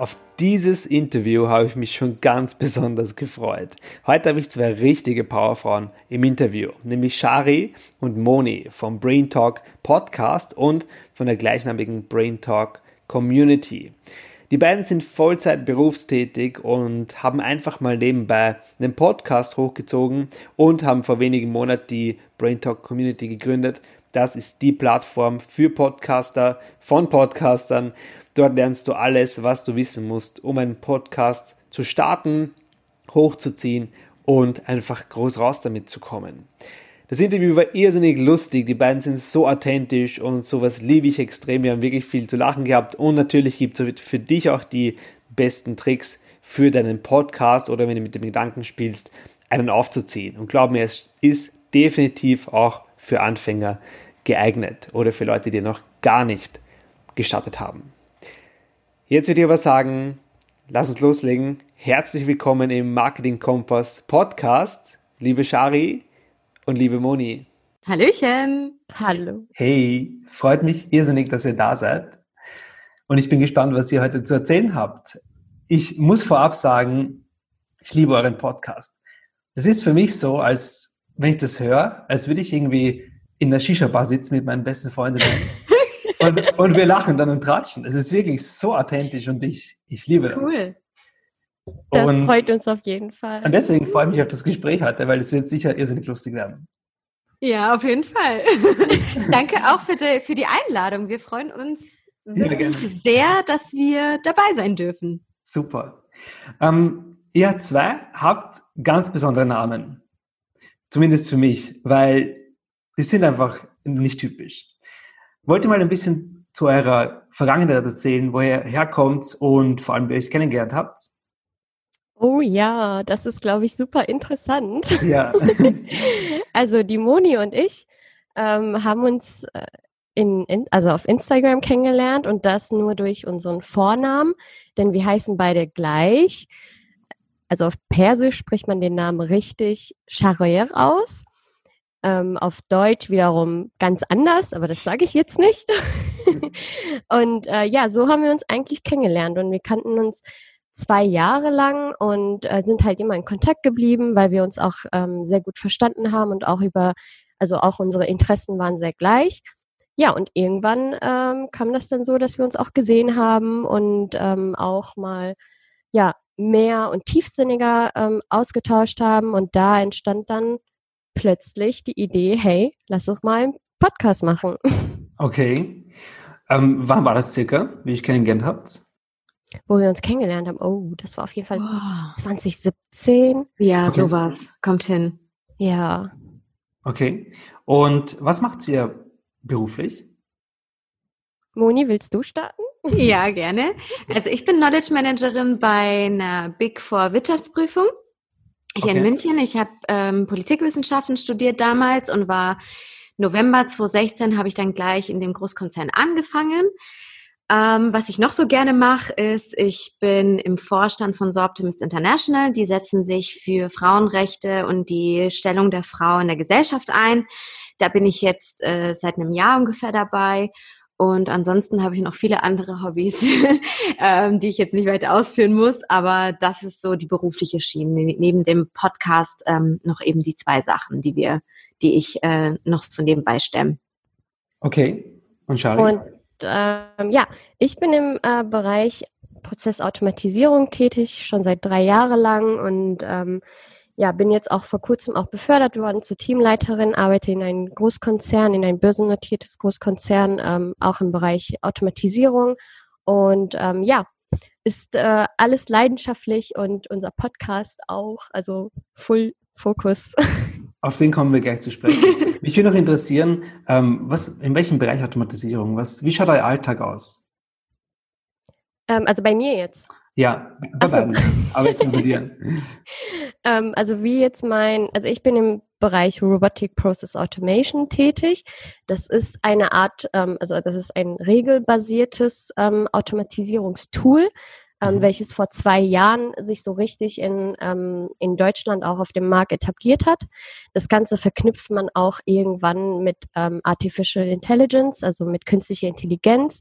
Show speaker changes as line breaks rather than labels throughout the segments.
Auf dieses Interview habe ich mich schon ganz besonders gefreut. Heute habe ich zwei richtige Powerfrauen im Interview, nämlich Shari und Moni vom Brain Talk Podcast und von der gleichnamigen Brain Talk Community. Die beiden sind Vollzeit berufstätig und haben einfach mal nebenbei einen Podcast hochgezogen und haben vor wenigen Monaten die Brain Talk Community gegründet. Das ist die Plattform für Podcaster von Podcastern Dort lernst du alles, was du wissen musst, um einen Podcast zu starten, hochzuziehen und einfach groß raus damit zu kommen. Das Interview war irrsinnig lustig, die beiden sind so authentisch und sowas liebe ich extrem. Wir haben wirklich viel zu lachen gehabt und natürlich gibt es für dich auch die besten Tricks für deinen Podcast oder wenn du mit dem Gedanken spielst, einen aufzuziehen. Und glaub mir, es ist definitiv auch für Anfänger geeignet oder für Leute, die noch gar nicht gestartet haben. Jetzt würde ich aber sagen, lass uns loslegen. Herzlich willkommen im Marketing Kompass Podcast, liebe Shari und liebe Moni.
Hallöchen. Hallo.
Hey, freut mich irrsinnig, dass ihr da seid. Und ich bin gespannt, was ihr heute zu erzählen habt. Ich muss vorab sagen, ich liebe euren Podcast. Es ist für mich so, als wenn ich das höre, als würde ich irgendwie in der Shisha-Bar sitzen mit meinen besten Freundinnen und, und wir lachen dann und tratschen. Es ist wirklich so authentisch und ich, ich liebe das. Cool.
Das und, freut uns auf jeden Fall.
Und deswegen freue ich mich auf das Gespräch heute, weil es wird sicher irrsinnig lustig werden.
Ja, auf jeden Fall. Danke auch für die, für die Einladung. Wir freuen uns wirklich ja, sehr, dass wir dabei sein dürfen.
Super. Ähm, ihr zwei habt ganz besondere Namen. Zumindest für mich, weil die sind einfach nicht typisch. Wollt ihr mal ein bisschen zu eurer Vergangenheit erzählen, woher herkommt und vor allem, wie ihr euch kennengelernt habt?
Oh ja, das ist, glaube ich, super interessant. Ja. also die Moni und ich ähm, haben uns äh, in, in, also auf Instagram kennengelernt und das nur durch unseren Vornamen, denn wir heißen beide gleich. Also auf Persisch spricht man den Namen richtig Sharir aus. Ähm, auf Deutsch wiederum ganz anders, aber das sage ich jetzt nicht. und äh, ja, so haben wir uns eigentlich kennengelernt und wir kannten uns zwei Jahre lang und äh, sind halt immer in Kontakt geblieben, weil wir uns auch ähm, sehr gut verstanden haben und auch über, also auch unsere Interessen waren sehr gleich. Ja, und irgendwann ähm, kam das dann so, dass wir uns auch gesehen haben und ähm, auch mal ja mehr und tiefsinniger ähm, ausgetauscht haben und da entstand dann plötzlich die Idee, hey, lass doch mal einen Podcast machen.
Okay. Ähm, wann war das circa, wie ich kennengelernt habt?
Wo wir uns kennengelernt haben. Oh, das war auf jeden Fall oh. 2017. Ja, okay. sowas. Kommt hin. Ja.
Okay. Und was macht ihr beruflich?
Moni, willst du starten? Ja, gerne. Also ich bin Knowledge Managerin bei einer Big Four Wirtschaftsprüfung hier okay. in München. Ich habe ähm, Politikwissenschaften studiert damals und war November 2016 habe ich dann gleich in dem Großkonzern angefangen. Ähm, was ich noch so gerne mache, ist, ich bin im Vorstand von So Optimist International. Die setzen sich für Frauenrechte und die Stellung der Frau in der Gesellschaft ein. Da bin ich jetzt äh, seit einem Jahr ungefähr dabei und ansonsten habe ich noch viele andere Hobbys, ähm, die ich jetzt nicht weiter ausführen muss. Aber das ist so die berufliche Schiene. Ne, neben dem Podcast ähm, noch eben die zwei Sachen, die wir, die ich äh, noch so nebenbei stemme.
Okay. Und Charlie? Und
ähm, ja, ich bin im äh, Bereich Prozessautomatisierung tätig, schon seit drei Jahren lang und ähm, ja, bin jetzt auch vor kurzem auch befördert worden zur Teamleiterin, arbeite in einem Großkonzern, in ein börsennotiertes Großkonzern, ähm, auch im Bereich Automatisierung. Und ähm, ja, ist äh, alles leidenschaftlich und unser Podcast auch, also Full Fokus.
Auf den kommen wir gleich zu sprechen. Mich würde noch interessieren, ähm, was, in welchem Bereich Automatisierung, was, wie schaut euer Alltag aus?
Ähm, also bei mir jetzt.
Ja, bei so. aber jetzt mal bei dir.
ähm, also wie jetzt mein, also ich bin im Bereich Robotic Process Automation tätig. Das ist eine Art, ähm, also das ist ein regelbasiertes ähm, Automatisierungstool, ähm, mhm. welches vor zwei Jahren sich so richtig in, ähm, in Deutschland auch auf dem Markt etabliert hat. Das Ganze verknüpft man auch irgendwann mit ähm, Artificial Intelligence, also mit künstlicher Intelligenz,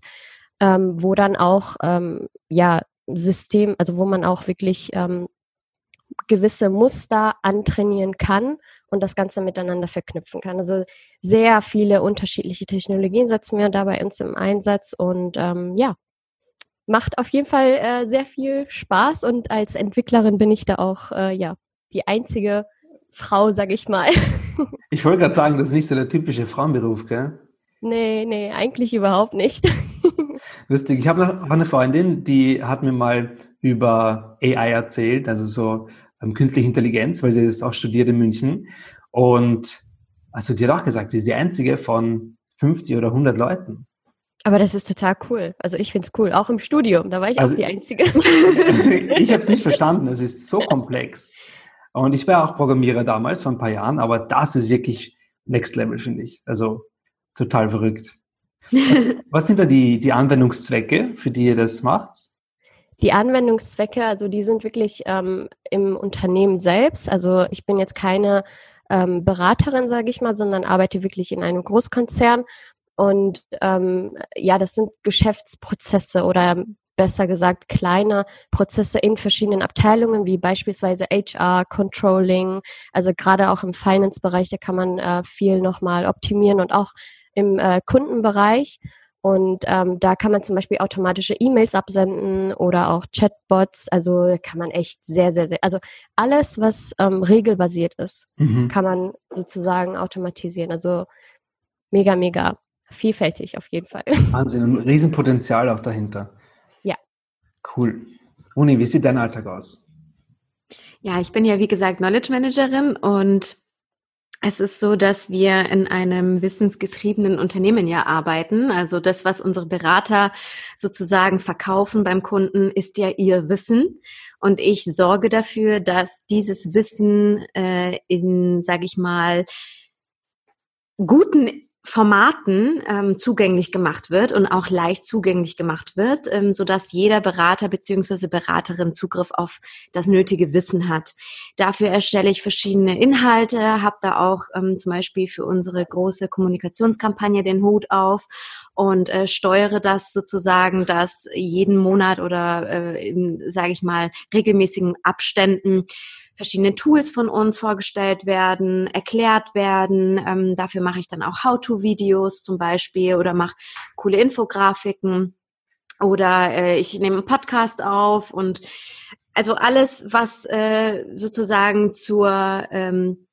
ähm, wo dann auch ähm, ja System, also wo man auch wirklich ähm, gewisse Muster antrainieren kann und das Ganze miteinander verknüpfen kann. Also sehr viele unterschiedliche Technologien setzen wir da bei uns im Einsatz und ähm, ja, macht auf jeden Fall äh, sehr viel Spaß und als Entwicklerin bin ich da auch äh, ja die einzige Frau, sag ich mal.
ich wollte gerade sagen, das ist nicht so der typische Frauenberuf, gell?
Nee, nee, eigentlich überhaupt nicht.
Lustig. Ich habe noch eine Freundin, die hat mir mal über AI erzählt, also so ähm, künstliche Intelligenz, weil sie das auch studiert in München. Und also die hat auch gesagt, sie ist die einzige von 50 oder 100 Leuten.
Aber das ist total cool. Also ich finde es cool. Auch im Studium, da war ich also, auch die Einzige.
ich habe es nicht verstanden. Es ist so komplex. Und ich war auch Programmierer damals, vor ein paar Jahren, aber das ist wirklich Next Level, finde ich. Also total verrückt. Was, was, sind da die, die Anwendungszwecke, für die ihr das macht?
Die Anwendungszwecke, also die sind wirklich ähm, im Unternehmen selbst. Also ich bin jetzt keine ähm, Beraterin, sage ich mal, sondern arbeite wirklich in einem Großkonzern. Und ähm, ja, das sind Geschäftsprozesse oder besser gesagt kleine Prozesse in verschiedenen Abteilungen, wie beispielsweise HR, Controlling, also gerade auch im Finance-Bereich, da kann man äh, viel nochmal optimieren und auch im äh, Kundenbereich. Und ähm, da kann man zum Beispiel automatische E-Mails absenden oder auch Chatbots. Also kann man echt sehr, sehr, sehr, also alles, was ähm, regelbasiert ist, mhm. kann man sozusagen automatisieren. Also mega, mega vielfältig auf jeden Fall.
Wahnsinn, ein Riesenpotenzial auch dahinter.
Ja.
Cool. Uni, wie sieht dein Alltag aus?
Ja, ich bin ja wie gesagt Knowledge Managerin und es ist so, dass wir in einem wissensgetriebenen Unternehmen ja arbeiten. Also das, was unsere Berater sozusagen verkaufen beim Kunden, ist ja ihr Wissen. Und ich sorge dafür, dass dieses Wissen äh, in, sage ich mal, guten Formaten ähm, zugänglich gemacht wird und auch leicht zugänglich gemacht wird, ähm, so dass jeder Berater beziehungsweise Beraterin Zugriff auf das nötige Wissen hat. Dafür erstelle ich verschiedene Inhalte, habe da auch ähm, zum Beispiel für unsere große Kommunikationskampagne den Hut auf und äh, steuere das sozusagen, dass jeden Monat oder äh, in, sage ich mal, regelmäßigen Abständen verschiedene Tools von uns vorgestellt werden, erklärt werden. Ähm, dafür mache ich dann auch How-to-Videos zum Beispiel oder mache coole Infografiken oder äh, ich nehme einen Podcast auf und also alles, was äh, sozusagen zur ähm,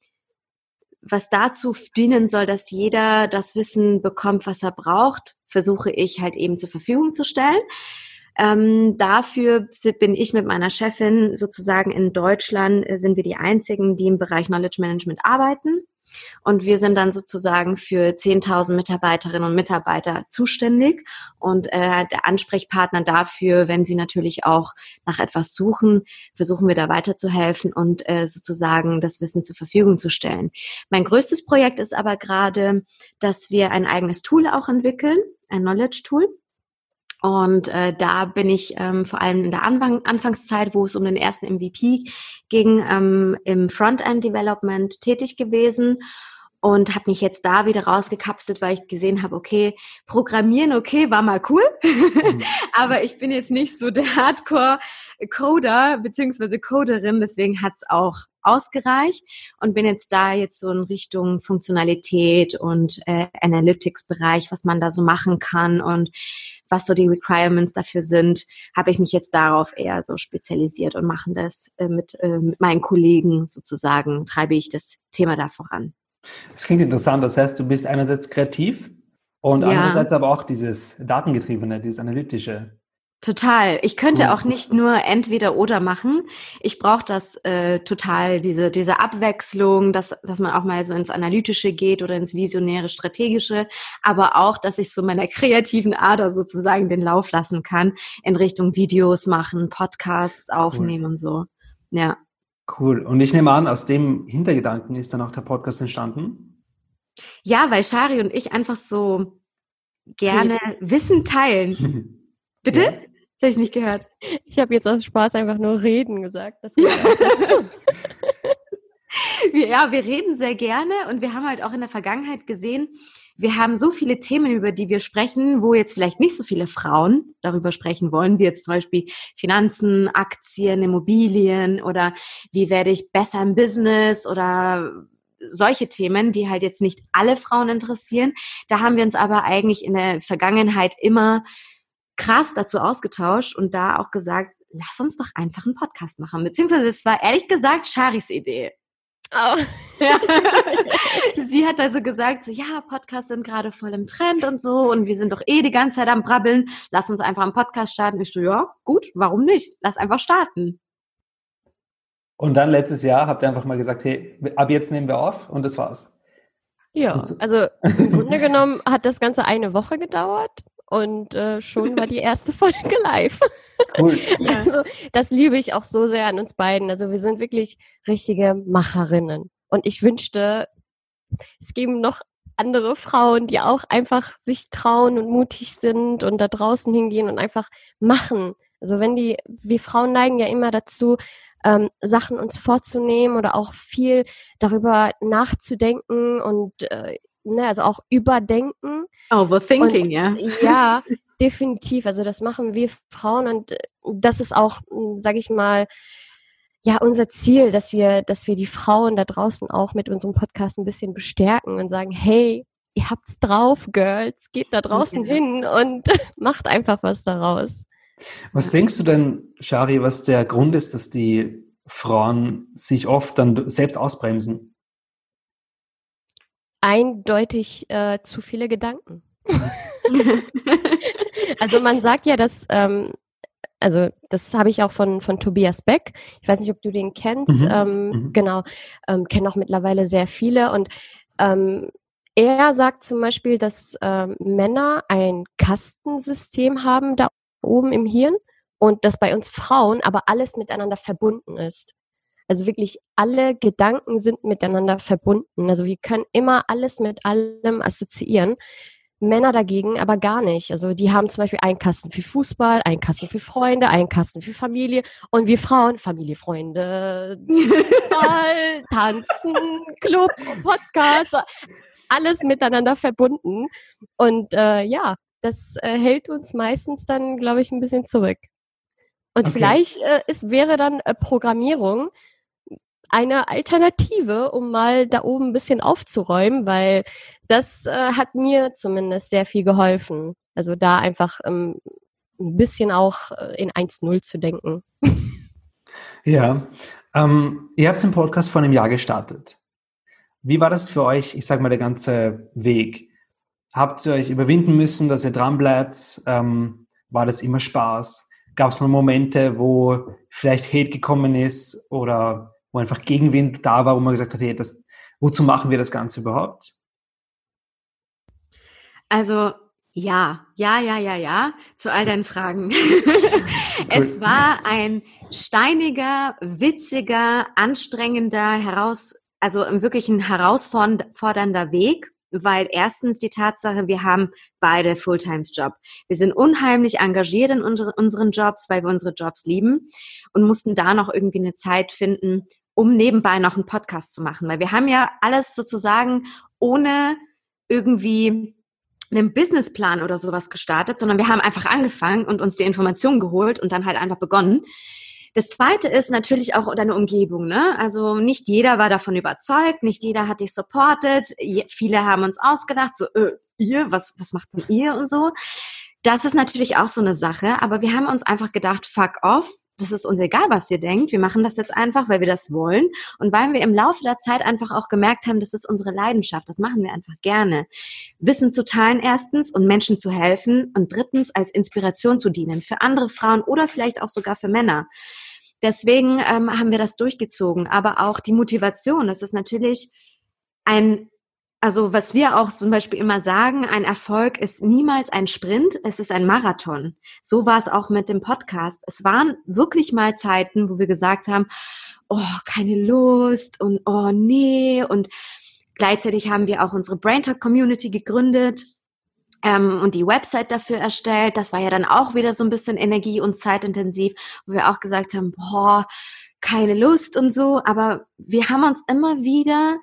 was dazu dienen soll, dass jeder das Wissen bekommt, was er braucht, versuche ich halt eben zur Verfügung zu stellen. Ähm, dafür bin ich mit meiner Chefin sozusagen in Deutschland, äh, sind wir die einzigen, die im Bereich Knowledge Management arbeiten. Und wir sind dann sozusagen für 10.000 Mitarbeiterinnen und Mitarbeiter zuständig und äh, der Ansprechpartner dafür, wenn sie natürlich auch nach etwas suchen, versuchen wir da weiterzuhelfen und äh, sozusagen das Wissen zur Verfügung zu stellen. Mein größtes Projekt ist aber gerade, dass wir ein eigenes Tool auch entwickeln, ein Knowledge Tool und äh, da bin ich ähm, vor allem in der Anfang Anfangszeit, wo es um den ersten MVP ging, ähm, im Frontend Development tätig gewesen und habe mich jetzt da wieder rausgekapselt, weil ich gesehen habe, okay, Programmieren, okay, war mal cool, mhm. aber ich bin jetzt nicht so der Hardcore-Coder beziehungsweise Coderin, deswegen hat's auch ausgereicht und bin jetzt da jetzt so in Richtung Funktionalität und äh, Analytics-Bereich, was man da so machen kann und was so die Requirements dafür sind, habe ich mich jetzt darauf eher so spezialisiert und machen das äh, mit, äh, mit meinen Kollegen sozusagen, treibe ich das Thema da voran.
Das klingt interessant. Das heißt, du bist einerseits kreativ und ja. andererseits aber auch dieses Datengetriebene, dieses Analytische.
Total. Ich könnte auch nicht nur entweder oder machen. Ich brauche das äh, total, diese, diese Abwechslung, dass, dass man auch mal so ins Analytische geht oder ins Visionäre, Strategische, aber auch, dass ich so meiner kreativen Ader sozusagen den Lauf lassen kann in Richtung Videos machen, Podcasts aufnehmen cool. und so. Ja.
Cool. Und ich nehme an, aus dem Hintergedanken ist dann auch der Podcast entstanden?
Ja, weil Shari und ich einfach so gerne Wissen teilen. Bitte? Ja. Das habe ich nicht gehört.
Ich habe jetzt aus Spaß einfach nur reden gesagt.
wir, ja, wir reden sehr gerne und wir haben halt auch in der Vergangenheit gesehen, wir haben so viele Themen, über die wir sprechen, wo jetzt vielleicht nicht so viele Frauen darüber sprechen wollen, wie jetzt zum Beispiel Finanzen, Aktien, Immobilien oder wie werde ich besser im Business oder solche Themen, die halt jetzt nicht alle Frauen interessieren. Da haben wir uns aber eigentlich in der Vergangenheit immer krass dazu ausgetauscht und da auch gesagt, lass uns doch einfach einen Podcast machen. Beziehungsweise es war ehrlich gesagt Charis Idee. Oh. Ja. Sie hat also gesagt, so, ja, Podcasts sind gerade voll im Trend und so und wir sind doch eh die ganze Zeit am Brabbeln. Lass uns einfach einen Podcast starten. Ich so, ja, gut, warum nicht? Lass einfach starten.
Und dann letztes Jahr habt ihr einfach mal gesagt, hey, ab jetzt nehmen wir auf und das war's.
Ja, so. also im Grunde genommen hat das Ganze eine Woche gedauert und äh, schon war die erste Folge live. Cool. Also das liebe ich auch so sehr an uns beiden. Also wir sind wirklich richtige Macherinnen. Und ich wünschte, es geben noch andere Frauen, die auch einfach sich trauen und mutig sind und da draußen hingehen und einfach machen. Also wenn die, wir Frauen neigen ja immer dazu, ähm, Sachen uns vorzunehmen oder auch viel darüber nachzudenken und äh, ne, also auch überdenken.
Overthinking, und, ja.
Ja, definitiv. Also das machen wir Frauen und äh, das ist auch, sage ich mal, ja, unser Ziel, dass wir, dass wir die Frauen da draußen auch mit unserem Podcast ein bisschen bestärken und sagen, hey, ihr habt's drauf, Girls, geht da draußen okay. hin und macht einfach was daraus.
Was denkst du denn, Shari, was der Grund ist, dass die Frauen sich oft dann selbst ausbremsen?
Eindeutig äh, zu viele Gedanken. also man sagt ja, dass, ähm, also das habe ich auch von, von Tobias Beck. Ich weiß nicht, ob du den kennst. Mhm. Ähm, mhm. Genau, ähm, kennen auch mittlerweile sehr viele. Und ähm, er sagt zum Beispiel, dass ähm, Männer ein Kastensystem haben da oben im Hirn und dass bei uns Frauen aber alles miteinander verbunden ist. Also wirklich alle Gedanken sind miteinander verbunden. Also wir können immer alles mit allem assoziieren. Männer dagegen aber gar nicht. Also die haben zum Beispiel einen Kasten für Fußball, einen Kasten für Freunde, einen Kasten für Familie und wir Frauen Familie, Freunde, Fußball, Tanzen, Club, Podcast, alles miteinander verbunden. Und äh, ja, das äh, hält uns meistens dann, glaube ich, ein bisschen zurück. Und okay. vielleicht äh, ist, wäre dann äh, Programmierung eine Alternative, um mal da oben ein bisschen aufzuräumen, weil das äh, hat mir zumindest sehr viel geholfen. Also da einfach ähm, ein bisschen auch äh, in 1-0 zu denken.
Ja, ähm, ihr habt den Podcast vor einem Jahr gestartet. Wie war das für euch, ich sage mal, der ganze Weg? Habt ihr euch überwinden müssen, dass ihr dran bleibt? Ähm, war das immer Spaß? Gab es mal Momente, wo vielleicht Hate gekommen ist oder wo einfach Gegenwind da war, wo man gesagt hat, hey, das, wozu machen wir das Ganze überhaupt?
Also ja, ja, ja, ja, ja, zu all deinen Fragen. es war ein steiniger, witziger, anstrengender, heraus, also wirklich ein herausfordernder Weg, weil erstens die Tatsache, wir haben beide Fulltimes-Job. Wir sind unheimlich engagiert in unsere, unseren Jobs, weil wir unsere Jobs lieben und mussten da noch irgendwie eine Zeit finden, um nebenbei noch einen Podcast zu machen. Weil wir haben ja alles sozusagen ohne irgendwie einen Businessplan oder sowas gestartet, sondern wir haben einfach angefangen und uns die Informationen geholt und dann halt einfach begonnen. Das zweite ist natürlich auch deine Umgebung, ne? Also nicht jeder war davon überzeugt, nicht jeder hat dich supportet, viele haben uns ausgedacht, so, äh, ihr, was, was macht denn ihr und so. Das ist natürlich auch so eine Sache, aber wir haben uns einfach gedacht, fuck off, das ist uns egal, was ihr denkt. Wir machen das jetzt einfach, weil wir das wollen und weil wir im Laufe der Zeit einfach auch gemerkt haben, das ist unsere Leidenschaft. Das machen wir einfach gerne. Wissen zu teilen erstens und Menschen zu helfen und drittens als Inspiration zu dienen für andere Frauen oder vielleicht auch sogar für Männer. Deswegen ähm, haben wir das durchgezogen. Aber auch die Motivation, das ist natürlich ein also was wir auch zum Beispiel immer sagen, ein Erfolg ist niemals ein Sprint, es ist ein Marathon. So war es auch mit dem Podcast. Es waren wirklich mal Zeiten, wo wir gesagt haben, oh, keine Lust und oh nee. Und gleichzeitig haben wir auch unsere Braintalk Community gegründet ähm, und die Website dafür erstellt. Das war ja dann auch wieder so ein bisschen energie- und zeitintensiv, wo wir auch gesagt haben, boah, keine Lust und so. Aber wir haben uns immer wieder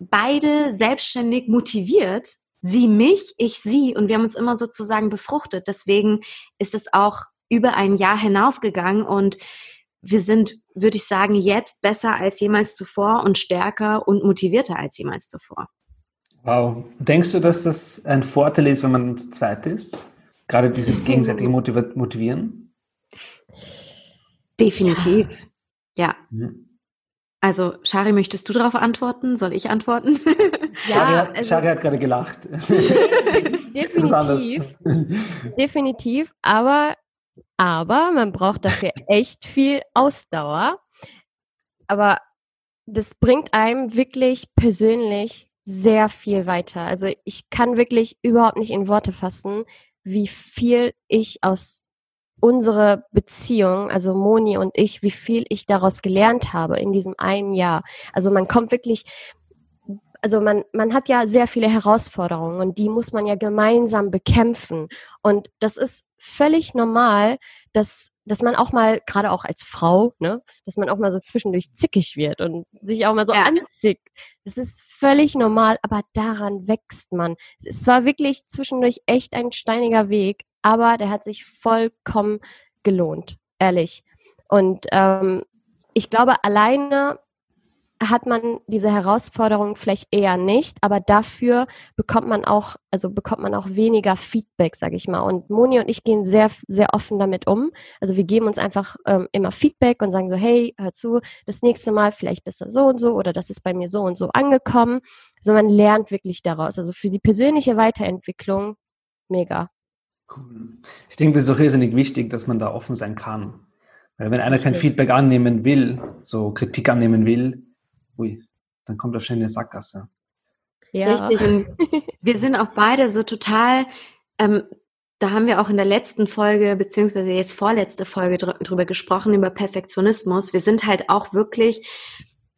beide selbstständig motiviert. Sie mich, ich sie. Und wir haben uns immer sozusagen befruchtet. Deswegen ist es auch über ein Jahr hinausgegangen und wir sind, würde ich sagen, jetzt besser als jemals zuvor und stärker und motivierter als jemals zuvor.
Wow. Denkst du, dass das ein Vorteil ist, wenn man zu zweit ist? Gerade dieses gegenseitige Motivieren?
Definitiv. Ja. Mhm. Also, Shari, möchtest du darauf antworten? Soll ich antworten?
Ja, Shari hat, also, Shari hat gerade gelacht.
definitiv. definitiv. Aber, aber man braucht dafür echt viel Ausdauer. Aber das bringt einem wirklich persönlich sehr viel weiter. Also ich kann wirklich überhaupt nicht in Worte fassen, wie viel ich aus unsere Beziehung, also Moni und ich, wie viel ich daraus gelernt habe in diesem einen Jahr. Also man kommt wirklich, also man, man hat ja sehr viele Herausforderungen und die muss man ja gemeinsam bekämpfen. Und das ist völlig normal, dass, dass man auch mal, gerade auch als Frau, ne, dass man auch mal so zwischendurch zickig wird und sich auch mal so ja. anzickt. Das ist völlig normal, aber daran wächst man. Es war wirklich zwischendurch echt ein steiniger Weg, aber der hat sich vollkommen gelohnt, ehrlich. Und ähm, ich glaube, alleine hat man diese Herausforderung vielleicht eher nicht, aber dafür bekommt man auch, also bekommt man auch weniger Feedback, sage ich mal. Und Moni und ich gehen sehr, sehr offen damit um. Also wir geben uns einfach ähm, immer Feedback und sagen so, hey, hör zu, das nächste Mal vielleicht besser so und so oder das ist bei mir so und so angekommen. Also man lernt wirklich daraus. Also für die persönliche Weiterentwicklung mega.
Cool. Ich denke, das ist auch irrsinnig wichtig, dass man da offen sein kann. Weil wenn einer kein Feedback annehmen will, so Kritik annehmen will, ui, dann kommt da schnell eine Sackgasse.
Ja. Richtig. Und wir sind auch beide so total, ähm, da haben wir auch in der letzten Folge, beziehungsweise jetzt vorletzte Folge drüber gesprochen, über Perfektionismus. Wir sind halt auch wirklich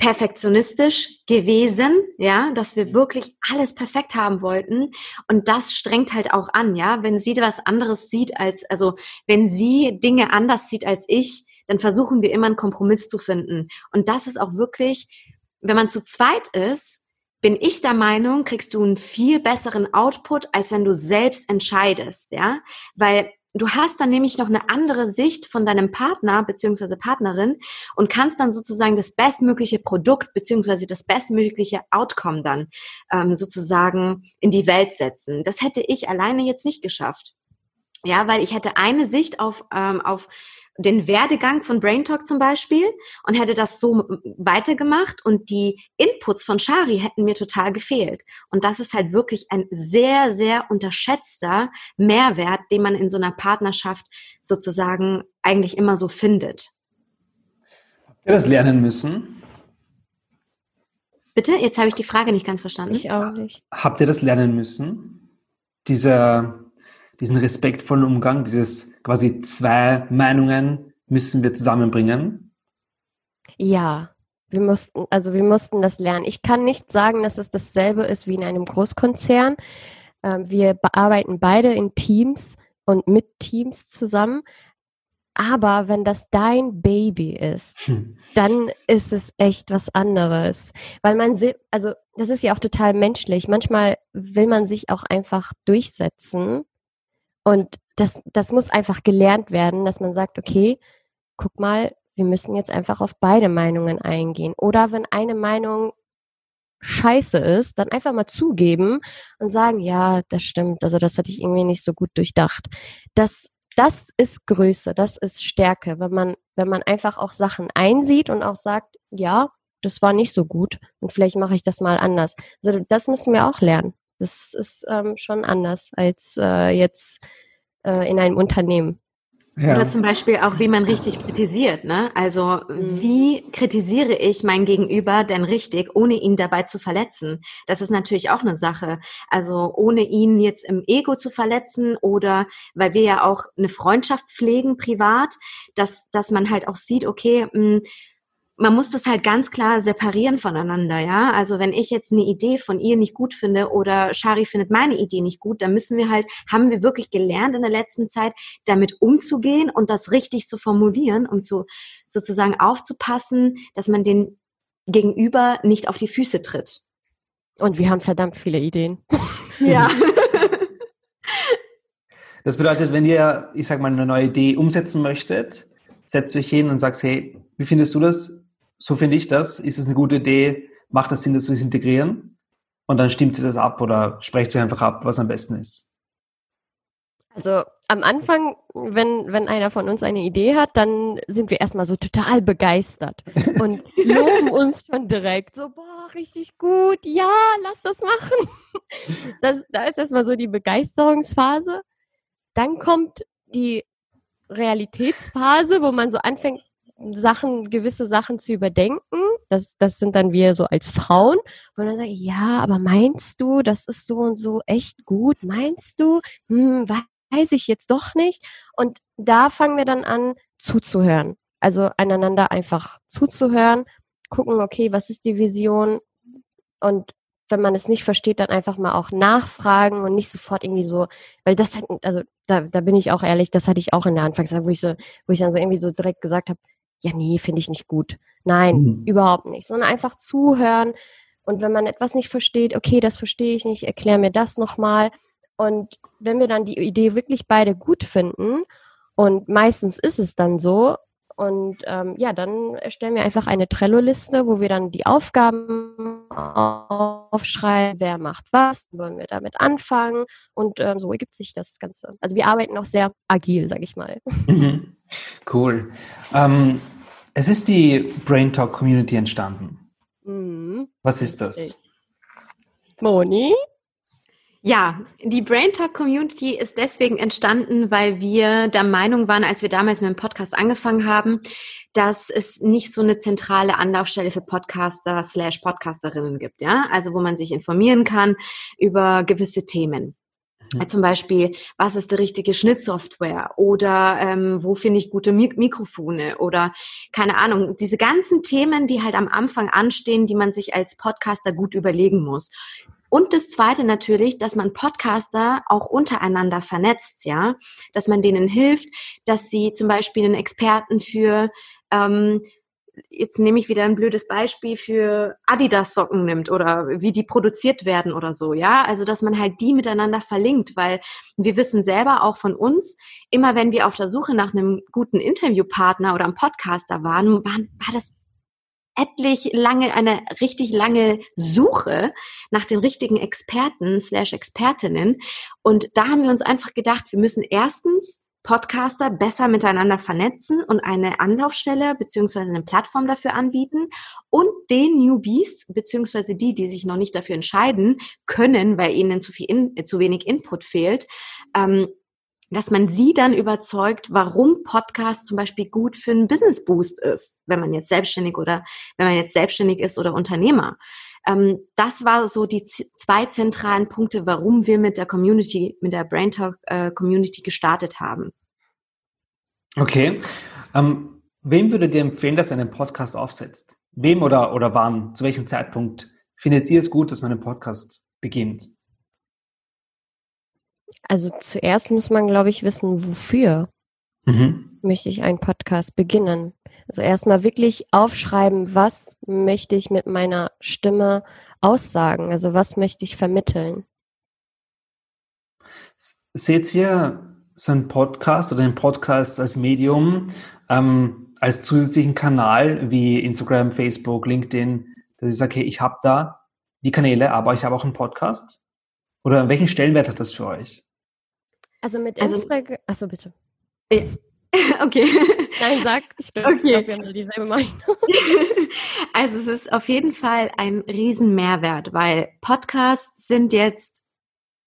perfektionistisch gewesen, ja, dass wir wirklich alles perfekt haben wollten. Und das strengt halt auch an, ja. Wenn sie was anderes sieht als, also wenn sie Dinge anders sieht als ich, dann versuchen wir immer einen Kompromiss zu finden. Und das ist auch wirklich, wenn man zu zweit ist, bin ich der Meinung, kriegst du einen viel besseren Output, als wenn du selbst entscheidest, ja. Weil Du hast dann nämlich noch eine andere Sicht von deinem Partner beziehungsweise Partnerin und kannst dann sozusagen das bestmögliche Produkt beziehungsweise das bestmögliche Outcome dann ähm, sozusagen in die Welt setzen. Das hätte ich alleine jetzt nicht geschafft. Ja, weil ich hätte eine Sicht auf, ähm, auf den Werdegang von Brain Talk zum Beispiel und hätte das so weitergemacht und die Inputs von Shari hätten mir total gefehlt. Und das ist halt wirklich ein sehr, sehr unterschätzter Mehrwert, den man in so einer Partnerschaft sozusagen eigentlich immer so findet.
Habt ihr das lernen müssen?
Bitte? Jetzt habe ich die Frage nicht ganz verstanden.
Ich auch nicht.
Habt ihr das lernen müssen? Dieser diesen respektvollen Umgang, dieses quasi zwei Meinungen müssen wir zusammenbringen?
Ja, wir mussten, also wir mussten das lernen. Ich kann nicht sagen, dass es dasselbe ist wie in einem Großkonzern. Ähm, wir arbeiten beide in Teams und mit Teams zusammen. Aber wenn das dein Baby ist, hm. dann ist es echt was anderes. Weil man, also das ist ja auch total menschlich. Manchmal will man sich auch einfach durchsetzen und das, das muss einfach gelernt werden, dass man sagt, okay, guck mal, wir müssen jetzt einfach auf beide Meinungen eingehen. Oder wenn eine Meinung scheiße ist, dann einfach mal zugeben und sagen, ja, das stimmt, also das hatte ich irgendwie nicht so gut durchdacht. Das, das ist Größe, das ist Stärke, wenn man, wenn man einfach auch Sachen einsieht und auch sagt, ja, das war nicht so gut und vielleicht mache ich das mal anders. Also das müssen wir auch lernen. Das ist ähm, schon anders als äh, jetzt äh, in einem Unternehmen.
Ja. Oder zum Beispiel auch, wie man richtig kritisiert. Ne? Also mhm. wie kritisiere ich mein Gegenüber denn richtig, ohne ihn dabei zu verletzen? Das ist natürlich auch eine Sache. Also ohne ihn jetzt im Ego zu verletzen oder weil wir ja auch eine Freundschaft pflegen privat, dass, dass man halt auch sieht, okay, mh, hm, man muss das halt ganz klar separieren voneinander, ja. Also wenn ich jetzt eine Idee von ihr nicht gut finde oder Shari findet meine Idee nicht gut, dann müssen wir halt, haben wir wirklich gelernt in der letzten Zeit, damit umzugehen und das richtig zu formulieren, um zu sozusagen aufzupassen, dass man den Gegenüber nicht auf die Füße tritt.
Und wir haben verdammt viele Ideen.
Ja.
Das bedeutet, wenn ihr, ich sag mal, eine neue Idee umsetzen möchtet, setzt euch hin und sagt, hey, wie findest du das? So finde ich das. Ist es eine gute Idee? Macht das Sinn, dass wir es integrieren? Und dann stimmt sie das ab oder sprecht sie einfach ab, was am besten ist.
Also am Anfang, wenn, wenn einer von uns eine Idee hat, dann sind wir erstmal so total begeistert und loben uns schon direkt. So, boah, richtig gut, ja, lass das machen. Das, da ist erstmal so die Begeisterungsphase. Dann kommt die Realitätsphase, wo man so anfängt, Sachen, gewisse Sachen zu überdenken. Das, das sind dann wir so als Frauen. Und dann sage ich, ja, aber meinst du, das ist so und so echt gut? Meinst du? Hm, weiß ich jetzt doch nicht. Und da fangen wir dann an, zuzuhören. Also einander einfach zuzuhören, gucken, okay, was ist die Vision? Und wenn man es nicht versteht, dann einfach mal auch nachfragen und nicht sofort irgendwie so, weil das hat, also da, da bin ich auch ehrlich, das hatte ich auch in der Anfangszeit, wo ich so, wo ich dann so irgendwie so direkt gesagt habe, ja, nee, finde ich nicht gut. Nein, mhm. überhaupt nicht. Sondern einfach zuhören. Und wenn man etwas nicht versteht, okay, das verstehe ich nicht, erklär mir das nochmal. Und wenn wir dann die Idee wirklich beide gut finden, und meistens ist es dann so, und ähm, ja, dann erstellen wir einfach eine Trello-Liste, wo wir dann die Aufgaben aufschreiben, wer macht was, wollen wir damit anfangen und ähm, so ergibt sich das Ganze. Also wir arbeiten auch sehr agil, sag ich mal.
Mhm. Cool. Ähm, es ist die Brain Talk Community entstanden. Mhm. Was ist das?
Moni?
Ja, die Brain Talk Community ist deswegen entstanden, weil wir der Meinung waren, als wir damals mit dem Podcast angefangen haben, dass es nicht so eine zentrale Anlaufstelle für Podcaster slash Podcasterinnen gibt, ja. Also wo man sich informieren kann über gewisse Themen. Zum Beispiel, was ist die richtige Schnittsoftware oder ähm, wo finde ich gute Mik Mikrofone oder keine Ahnung, diese ganzen Themen, die halt am Anfang anstehen, die man sich als Podcaster gut überlegen muss. Und das zweite natürlich, dass man Podcaster auch untereinander vernetzt, ja, dass man denen hilft, dass sie zum Beispiel einen Experten für ähm, jetzt nehme ich wieder ein blödes Beispiel für Adidas Socken nimmt oder wie die produziert werden oder so, ja? Also, dass man halt die miteinander verlinkt, weil wir wissen selber auch von uns, immer wenn wir auf der Suche nach einem guten Interviewpartner oder einem Podcaster waren, waren war das etlich lange, eine richtig lange Suche nach den richtigen Experten slash Expertinnen. Und da haben wir uns einfach gedacht, wir müssen erstens Podcaster besser miteinander vernetzen und eine Anlaufstelle beziehungsweise eine Plattform dafür anbieten und den Newbies beziehungsweise die, die sich noch nicht dafür entscheiden können, weil ihnen zu viel in, zu wenig Input fehlt, ähm, dass man sie dann überzeugt, warum Podcast zum Beispiel gut für einen Business Boost ist, wenn man jetzt selbstständig oder wenn man jetzt selbstständig ist oder Unternehmer. Ähm, das war so die zwei zentralen Punkte, warum wir mit der Community, mit der Brain Talk äh, Community gestartet haben.
Okay. Ähm, wem würdet ihr empfehlen, dass ihr einen Podcast aufsetzt? Wem oder, oder wann? Zu welchem Zeitpunkt findet ihr es gut, dass man einen Podcast beginnt?
Also zuerst muss man, glaube ich, wissen, wofür mhm. möchte ich einen Podcast beginnen. Also erstmal wirklich aufschreiben, was möchte ich mit meiner Stimme aussagen? Also was möchte ich vermitteln?
Seht ihr so einen Podcast oder den Podcast als Medium, ähm, als zusätzlichen Kanal wie Instagram, Facebook, LinkedIn, dass ich sage, okay, ich habe da die Kanäle, aber ich habe auch einen Podcast? Oder welchen Stellenwert hat das für euch?
Also mit Instagram, also, achso bitte.
Okay.
Nein, sag. Ich glaube, okay. wir haben dieselbe Meinung.
Also es ist auf jeden Fall ein Riesenmehrwert, weil Podcasts sind jetzt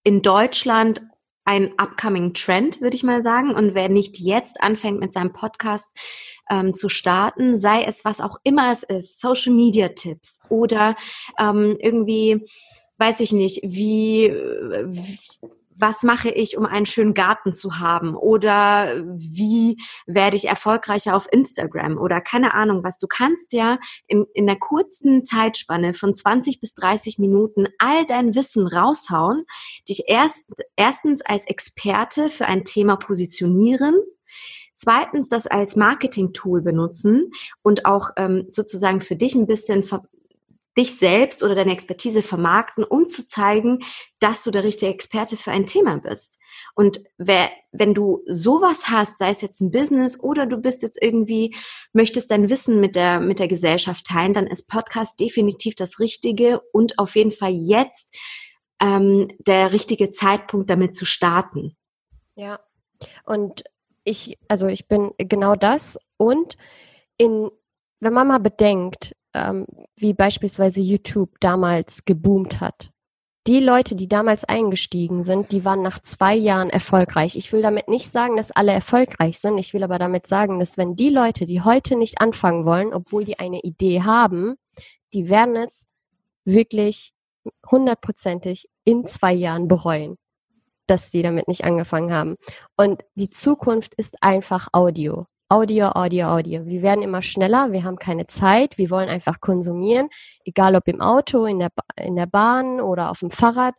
in Deutschland ein upcoming Trend, würde ich mal sagen. Und wer nicht jetzt anfängt mit seinem Podcast ähm, zu starten, sei es was auch immer es ist, Social Media Tipps oder ähm, irgendwie, weiß ich nicht, wie, wie was mache ich, um einen schönen Garten zu haben? Oder wie werde ich erfolgreicher auf Instagram? Oder keine Ahnung was. Du kannst ja in, in einer kurzen Zeitspanne von 20 bis 30 Minuten all dein Wissen raushauen, dich erst, erstens als Experte für ein Thema positionieren, Zweitens, das als Marketing-Tool benutzen und auch ähm, sozusagen für dich ein bisschen dich selbst oder deine Expertise vermarkten, um zu zeigen, dass du der richtige Experte für ein Thema bist. Und wer, wenn du sowas hast, sei es jetzt ein Business oder du bist jetzt irgendwie, möchtest dein Wissen mit der, mit der Gesellschaft teilen, dann ist Podcast definitiv das Richtige und auf jeden Fall jetzt ähm, der richtige Zeitpunkt, damit zu starten.
Ja, und ich, also ich bin genau das und in, wenn man mal bedenkt, ähm, wie beispielsweise YouTube damals geboomt hat. Die Leute, die damals eingestiegen sind, die waren nach zwei Jahren erfolgreich. Ich will damit nicht sagen, dass alle erfolgreich sind. Ich will aber damit sagen, dass wenn die Leute, die heute nicht anfangen wollen, obwohl die eine Idee haben, die werden es wirklich hundertprozentig in zwei Jahren bereuen, dass die damit nicht angefangen haben. Und die Zukunft ist einfach Audio. Audio, Audio, Audio. Wir werden immer schneller, wir haben keine Zeit, wir wollen einfach konsumieren, egal ob im Auto, in der, in der Bahn oder auf dem Fahrrad,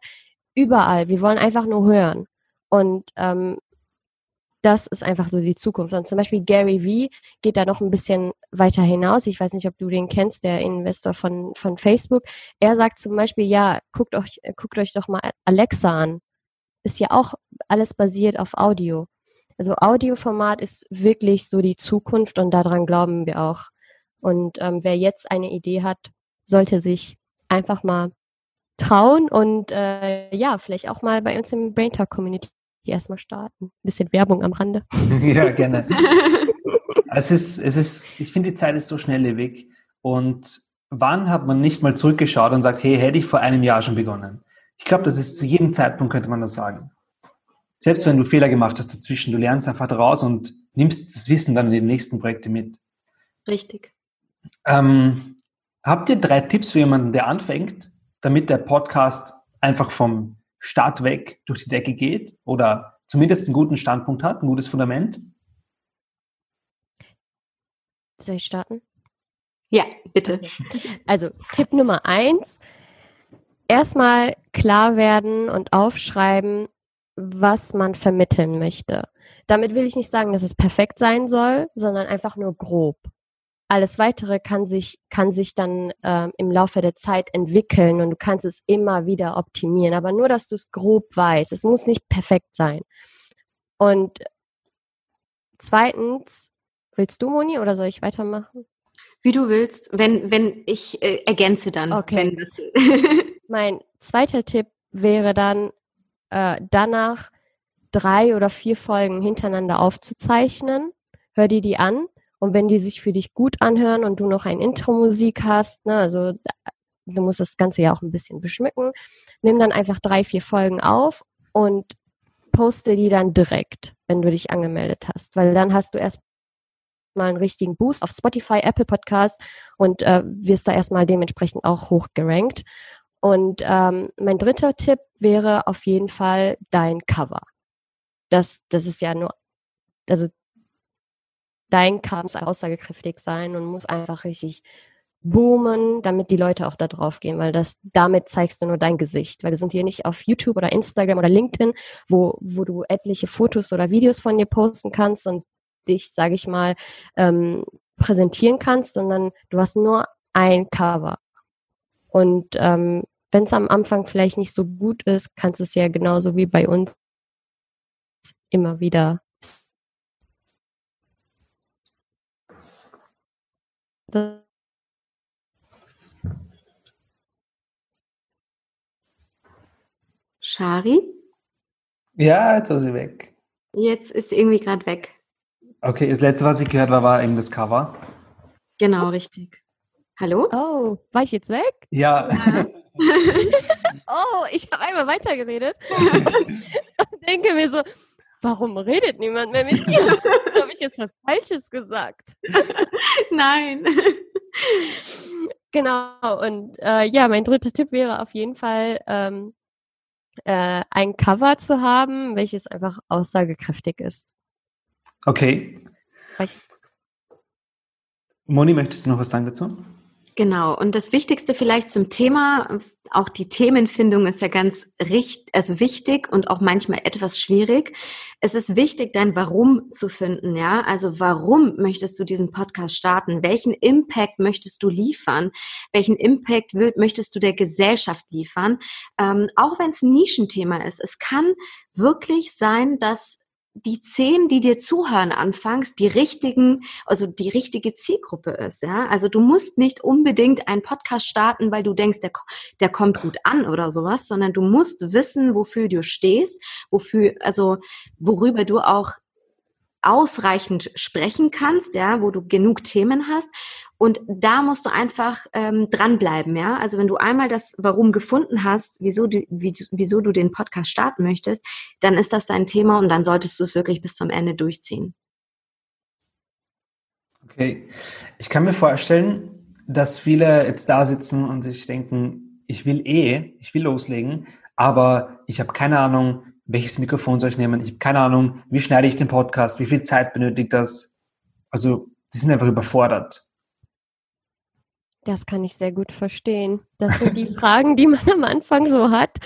überall. Wir wollen einfach nur hören. Und ähm, das ist einfach so die Zukunft. Und zum Beispiel Gary Vee geht da noch ein bisschen weiter hinaus. Ich weiß nicht, ob du den kennst, der Investor von, von Facebook. Er sagt zum Beispiel, ja, guckt euch, guckt euch doch mal Alexa an. Ist ja auch alles basiert auf Audio. Also Audioformat ist wirklich so die Zukunft und daran glauben wir auch. Und ähm, wer jetzt eine Idee hat, sollte sich einfach mal trauen und äh, ja, vielleicht auch mal bei uns im Brain Talk Community erstmal starten. Ein bisschen Werbung am Rande.
ja, gerne. es ist, es ist, ich finde, die Zeit ist so schnelllebig. Und wann hat man nicht mal zurückgeschaut und sagt, hey, hätte ich vor einem Jahr schon begonnen? Ich glaube, das ist zu jedem Zeitpunkt, könnte man das sagen selbst wenn du Fehler gemacht hast dazwischen, du lernst einfach daraus und nimmst das Wissen dann in die nächsten Projekte mit.
Richtig.
Ähm, habt ihr drei Tipps für jemanden, der anfängt, damit der Podcast einfach vom Start weg durch die Decke geht oder zumindest einen guten Standpunkt hat, ein gutes Fundament?
Soll ich starten?
Ja, bitte.
Also Tipp Nummer eins, erstmal klar werden und aufschreiben, was man vermitteln möchte. Damit will ich nicht sagen, dass es perfekt sein soll, sondern einfach nur grob. Alles weitere kann sich, kann sich dann ähm, im Laufe der Zeit entwickeln und du kannst es immer wieder optimieren. Aber nur, dass du es grob weißt. Es muss nicht perfekt sein. Und zweitens, willst du, Moni, oder soll ich weitermachen?
Wie du willst, wenn, wenn ich äh, ergänze dann.
Okay. mein zweiter Tipp wäre dann, äh, danach drei oder vier Folgen hintereinander aufzuzeichnen. Hör dir die an und wenn die sich für dich gut anhören und du noch ein Intro-Musik hast, ne, also du musst das Ganze ja auch ein bisschen beschmücken, nimm dann einfach drei, vier Folgen auf und poste die dann direkt, wenn du dich angemeldet hast, weil dann hast du erst mal einen richtigen Boost auf Spotify, Apple Podcast und äh, wirst da erstmal dementsprechend auch hoch gerankt. Und ähm, mein dritter Tipp wäre auf jeden Fall dein Cover. Das, das ist ja nur, also dein Cover muss aussagekräftig sein und muss einfach richtig boomen, damit die Leute auch da drauf gehen, weil das damit zeigst du nur dein Gesicht, weil wir sind hier nicht auf YouTube oder Instagram oder LinkedIn, wo wo du etliche Fotos oder Videos von dir posten kannst und dich, sage ich mal, ähm, präsentieren kannst, sondern du hast nur ein Cover. Und ähm, wenn es am Anfang vielleicht nicht so gut ist, kannst du es ja genauso wie bei uns immer wieder
Shari?
Ja, jetzt war sie weg.
Jetzt ist sie irgendwie gerade weg.
Okay, das letzte, was ich gehört habe, war eben das Cover.
Genau, richtig. Hallo?
Oh, war ich jetzt weg?
Ja.
oh, ich habe einmal weitergeredet und denke mir so, warum redet niemand mehr mit mir? habe ich jetzt was Falsches gesagt?
Nein.
Genau, und äh, ja, mein dritter Tipp wäre auf jeden Fall, ähm, äh, ein Cover zu haben, welches einfach aussagekräftig ist.
Okay. Moni, möchtest du noch was sagen dazu?
Genau. Und das Wichtigste vielleicht zum Thema, auch die Themenfindung ist ja ganz richtig, also wichtig und auch manchmal etwas schwierig. Es ist wichtig, dein Warum zu finden, ja. Also warum möchtest du diesen Podcast starten? Welchen Impact möchtest du liefern? Welchen Impact möchtest du der Gesellschaft liefern? Ähm, auch wenn es ein Nischenthema ist. Es kann wirklich sein, dass die zehn, die dir zuhören anfangs, die richtigen, also die richtige Zielgruppe ist, ja. Also du musst nicht unbedingt einen Podcast starten, weil du denkst, der, der kommt gut an oder sowas, sondern du musst wissen, wofür du stehst, wofür, also worüber du auch ausreichend sprechen kannst, ja, wo du genug Themen hast. Und da musst du einfach ähm, dranbleiben, ja. Also wenn du einmal das Warum gefunden hast, wieso du, wie, wieso du den Podcast starten möchtest, dann ist das dein Thema und dann solltest du es wirklich bis zum Ende durchziehen.
Okay. Ich kann mir vorstellen, dass viele jetzt da sitzen und sich denken, ich will eh, ich will loslegen, aber ich habe keine Ahnung, welches Mikrofon soll ich nehmen? Ich habe keine Ahnung, wie schneide ich den Podcast, wie viel Zeit benötigt das? Also, die sind einfach überfordert.
Das kann ich sehr gut verstehen. Das sind die Fragen, die man am Anfang so hat.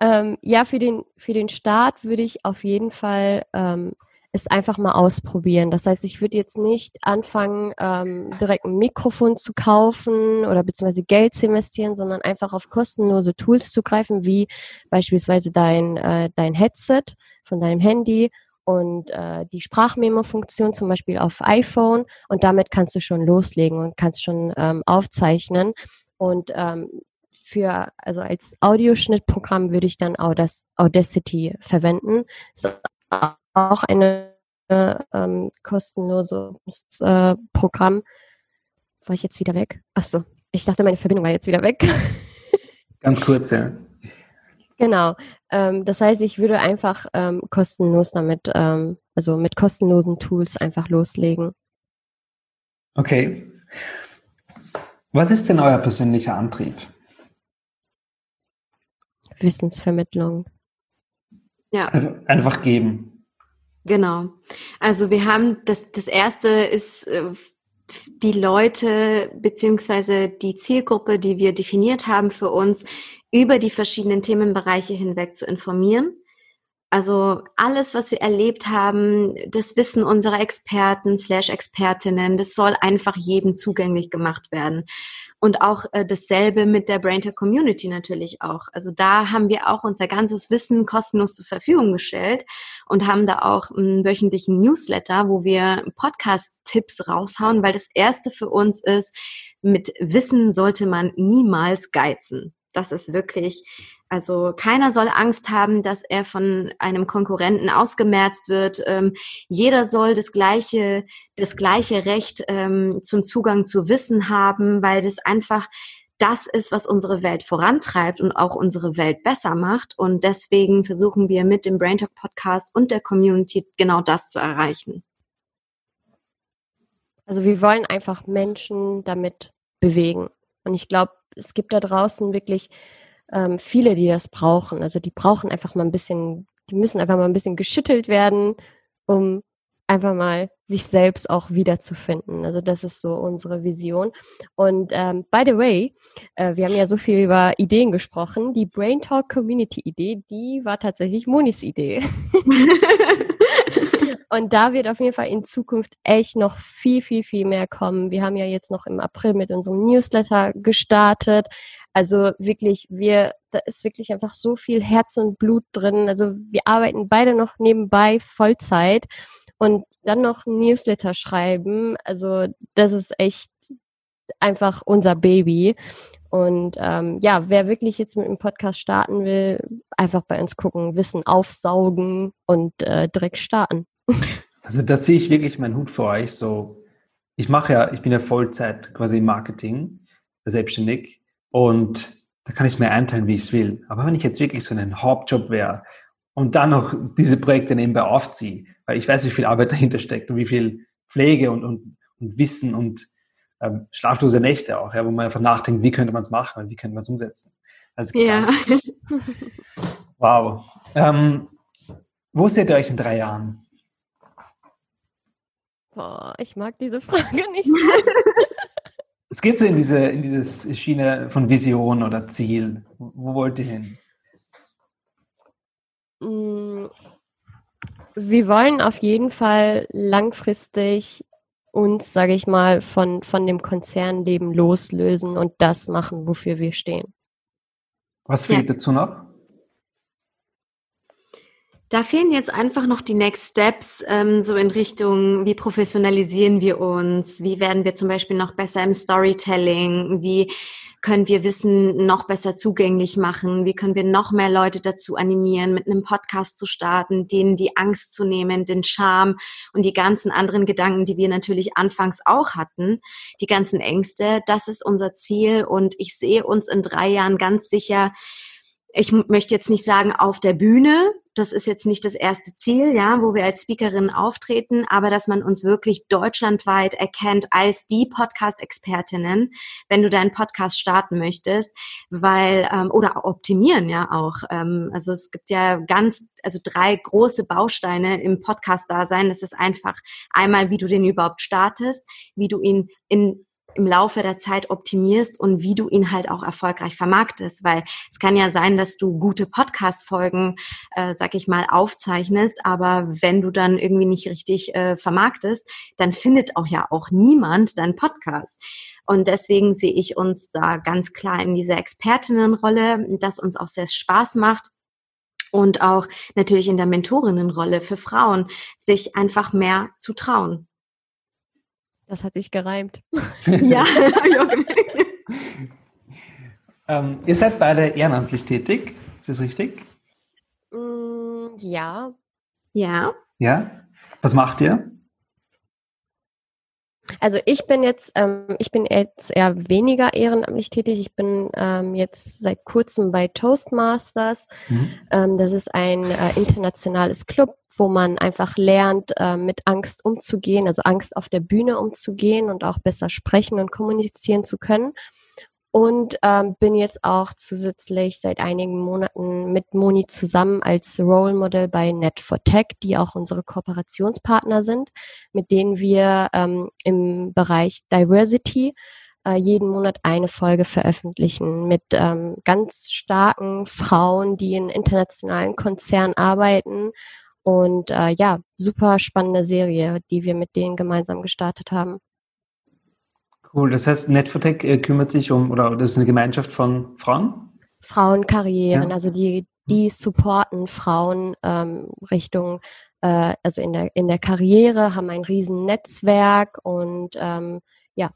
Ähm, ja, für den, für den Start würde ich auf jeden Fall ähm, es einfach mal ausprobieren. Das heißt, ich würde jetzt nicht anfangen, ähm, direkt ein Mikrofon zu kaufen oder beziehungsweise Geld zu investieren, sondern einfach auf kostenlose Tools zu greifen, wie beispielsweise dein, äh, dein Headset von deinem Handy und äh, die Sprachmemo-Funktion zum Beispiel auf iPhone und damit kannst du schon loslegen und kannst schon ähm, aufzeichnen und ähm, für also als Audioschnittprogramm würde ich dann Audacity verwenden. Ist auch eine äh, ähm, kostenloses äh, Programm. War ich jetzt wieder weg? Achso, ich dachte, meine Verbindung war jetzt wieder weg.
Ganz kurz, ja.
Genau. Ähm, das heißt, ich würde einfach ähm, kostenlos damit, ähm, also mit kostenlosen Tools einfach loslegen.
Okay. Was ist denn euer persönlicher Antrieb?
Wissensvermittlung.
Ja. Einfach geben.
Genau. Also wir haben das, das erste ist äh, die Leute beziehungsweise die Zielgruppe, die wir definiert haben für uns, über die verschiedenen Themenbereiche hinweg zu informieren. Also alles, was wir erlebt haben, das Wissen unserer Experten slash Expertinnen, das soll einfach jedem zugänglich gemacht werden. Und auch äh, dasselbe mit der Brainter Community natürlich auch. Also da haben wir auch unser ganzes Wissen kostenlos zur Verfügung gestellt und haben da auch einen wöchentlichen Newsletter, wo wir Podcast-Tipps raushauen, weil das erste für uns ist, mit Wissen sollte man niemals geizen. Das ist wirklich, also keiner soll Angst haben, dass er von einem Konkurrenten ausgemerzt wird. Ähm, jeder soll das gleiche, das gleiche Recht ähm, zum Zugang zu Wissen haben, weil das einfach das ist, was unsere Welt vorantreibt und auch unsere Welt besser macht. Und deswegen versuchen wir mit dem Brain Talk Podcast und der Community genau das zu erreichen.
Also wir wollen einfach Menschen damit bewegen. Und ich glaube, es gibt da draußen wirklich ähm, viele, die das brauchen. Also die brauchen einfach mal ein bisschen, die müssen einfach mal ein bisschen geschüttelt werden, um einfach mal sich selbst auch wiederzufinden. Also das ist so unsere Vision. Und ähm, by the way, äh, wir haben ja so viel über Ideen gesprochen. Die Brain Talk Community Idee, die war tatsächlich Monis Idee. Und da wird auf jeden Fall in Zukunft echt noch viel, viel, viel mehr kommen. Wir haben ja jetzt noch im April mit unserem Newsletter gestartet. Also wirklich, wir, da ist wirklich einfach so viel Herz und Blut drin. Also wir arbeiten beide noch nebenbei Vollzeit und dann noch ein Newsletter schreiben. Also das ist echt einfach unser Baby. Und ähm, ja, wer wirklich jetzt mit dem Podcast starten will, einfach bei uns gucken, Wissen aufsaugen und äh, direkt starten.
Also da ziehe ich wirklich meinen Hut vor euch. So, ich mache ja, ich bin ja Vollzeit quasi im Marketing, selbstständig und da kann ich es mir einteilen, wie ich es will. Aber wenn ich jetzt wirklich so einen Hauptjob wäre und dann noch diese Projekte nebenbei aufziehe, weil ich weiß, wie viel Arbeit dahinter steckt und wie viel Pflege und, und, und Wissen und ähm, schlaflose Nächte auch, ja, wo man einfach nachdenkt, wie könnte man es machen und wie könnte man es umsetzen. Also ja. wow. Ähm, wo seht ihr euch in drei Jahren?
Boah, ich mag diese Frage nicht.
es geht so in diese in dieses Schiene von Vision oder Ziel. Wo wollt ihr hin?
Mm, wir wollen auf jeden Fall langfristig uns, sage ich mal, von, von dem Konzernleben loslösen und das machen, wofür wir stehen.
Was fehlt ja. dazu noch?
Da fehlen jetzt einfach noch die Next Steps, ähm, so in Richtung, wie professionalisieren wir uns, wie werden wir zum Beispiel noch besser im Storytelling, wie können wir Wissen noch besser zugänglich machen, wie können wir noch mehr Leute dazu animieren, mit einem Podcast zu starten, denen die Angst zu nehmen, den Charme und die ganzen anderen Gedanken, die wir natürlich anfangs auch hatten, die ganzen Ängste, das ist unser Ziel und ich sehe uns in drei Jahren ganz sicher, ich möchte jetzt nicht sagen auf der Bühne, das ist jetzt nicht das erste Ziel, ja, wo wir als Speakerin auftreten, aber dass man uns wirklich deutschlandweit erkennt als die Podcast-Expertinnen, wenn du deinen Podcast starten möchtest, weil ähm, oder optimieren ja auch. Ähm, also es gibt ja ganz, also drei große Bausteine im Podcast-Dasein. Das ist einfach einmal, wie du den überhaupt startest, wie du ihn in im Laufe der Zeit optimierst und wie du ihn halt auch erfolgreich vermarktest. Weil es kann ja sein, dass du gute Podcast-Folgen, äh, sag ich mal, aufzeichnest, aber wenn du dann irgendwie nicht richtig äh, vermarktest, dann findet auch ja auch niemand deinen Podcast. Und deswegen sehe ich uns da ganz klar in dieser Expertinnenrolle, das uns auch sehr Spaß macht und auch natürlich in der Mentorinnenrolle für Frauen, sich einfach mehr zu trauen.
Das hat sich gereimt.
ja,
ähm, ihr seid beide ehrenamtlich tätig, ist das richtig?
Mm, ja.
Ja.
Ja? Was macht ihr?
Also ich bin jetzt, ähm, ich bin jetzt eher weniger ehrenamtlich tätig. Ich bin ähm, jetzt seit kurzem bei Toastmasters. Mhm. Ähm, das ist ein äh, internationales Club, wo man einfach lernt, äh, mit Angst umzugehen, also Angst auf der Bühne umzugehen und auch besser sprechen und kommunizieren zu können und ähm, bin jetzt auch zusätzlich seit einigen Monaten mit Moni zusammen als Role Model bei Net4Tech, die auch unsere Kooperationspartner sind, mit denen wir ähm, im Bereich Diversity äh, jeden Monat eine Folge veröffentlichen mit ähm, ganz starken Frauen, die in internationalen Konzernen arbeiten. Und äh, ja, super spannende Serie, die wir mit denen gemeinsam gestartet haben.
Cool, das heißt, Netfotech äh, kümmert sich um, oder das ist eine Gemeinschaft von Frauen?
Frauenkarrieren, ja. also die, die supporten Frauen ähm, Richtung, äh, also in der, in der Karriere, haben ein riesen Netzwerk und ähm, ja.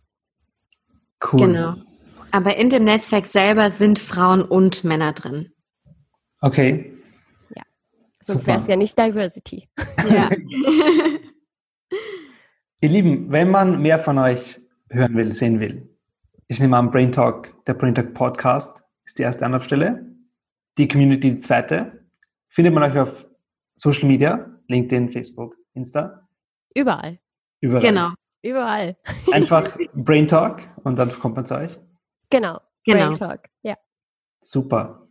Cool. Genau. Aber in dem Netzwerk selber sind Frauen und Männer drin.
Okay.
Ja. Sonst wäre es ja nicht Diversity. Ja.
Ihr Lieben, wenn man mehr von euch hören will, sehen will. Ich nehme an, Brain Talk, der Brain Talk Podcast ist die erste Anlaufstelle. Die Community die zweite. Findet man euch auf Social Media, LinkedIn, Facebook, Insta?
Überall.
Überall. Genau.
Überall.
Einfach Brain Talk und dann kommt man zu euch.
Genau. genau. Brain Talk, ja.
Super.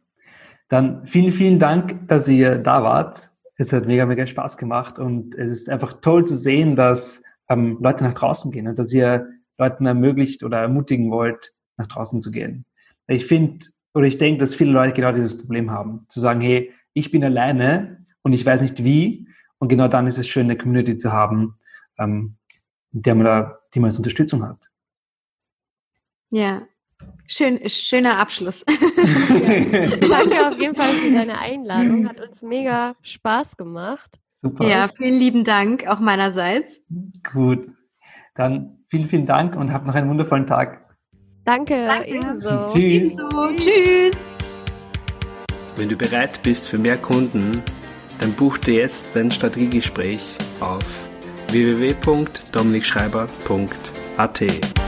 Dann vielen, vielen Dank, dass ihr da wart. Es hat mega, mega Spaß gemacht und es ist einfach toll zu sehen, dass ähm, Leute nach draußen gehen und dass ihr Leuten ermöglicht oder ermutigen wollt, nach draußen zu gehen. Ich finde oder ich denke, dass viele Leute genau dieses Problem haben, zu sagen, hey, ich bin alleine und ich weiß nicht wie. Und genau dann ist es schön, eine Community zu haben, ähm, der man da, die man als Unterstützung hat.
Ja, Schön, schöner Abschluss.
ja. Danke auf jeden Fall für deine Einladung. Hat uns mega Spaß gemacht.
Super. Ja, vielen lieben Dank auch meinerseits.
Gut. Dann vielen, vielen Dank und habt noch einen wundervollen Tag.
Danke, Danke. ebenso.
Tschüss.
Ebenso. Tschüss.
Wenn du bereit bist für mehr Kunden, dann buch dir jetzt dein Strategiegespräch auf
www.dominikschreiber.at.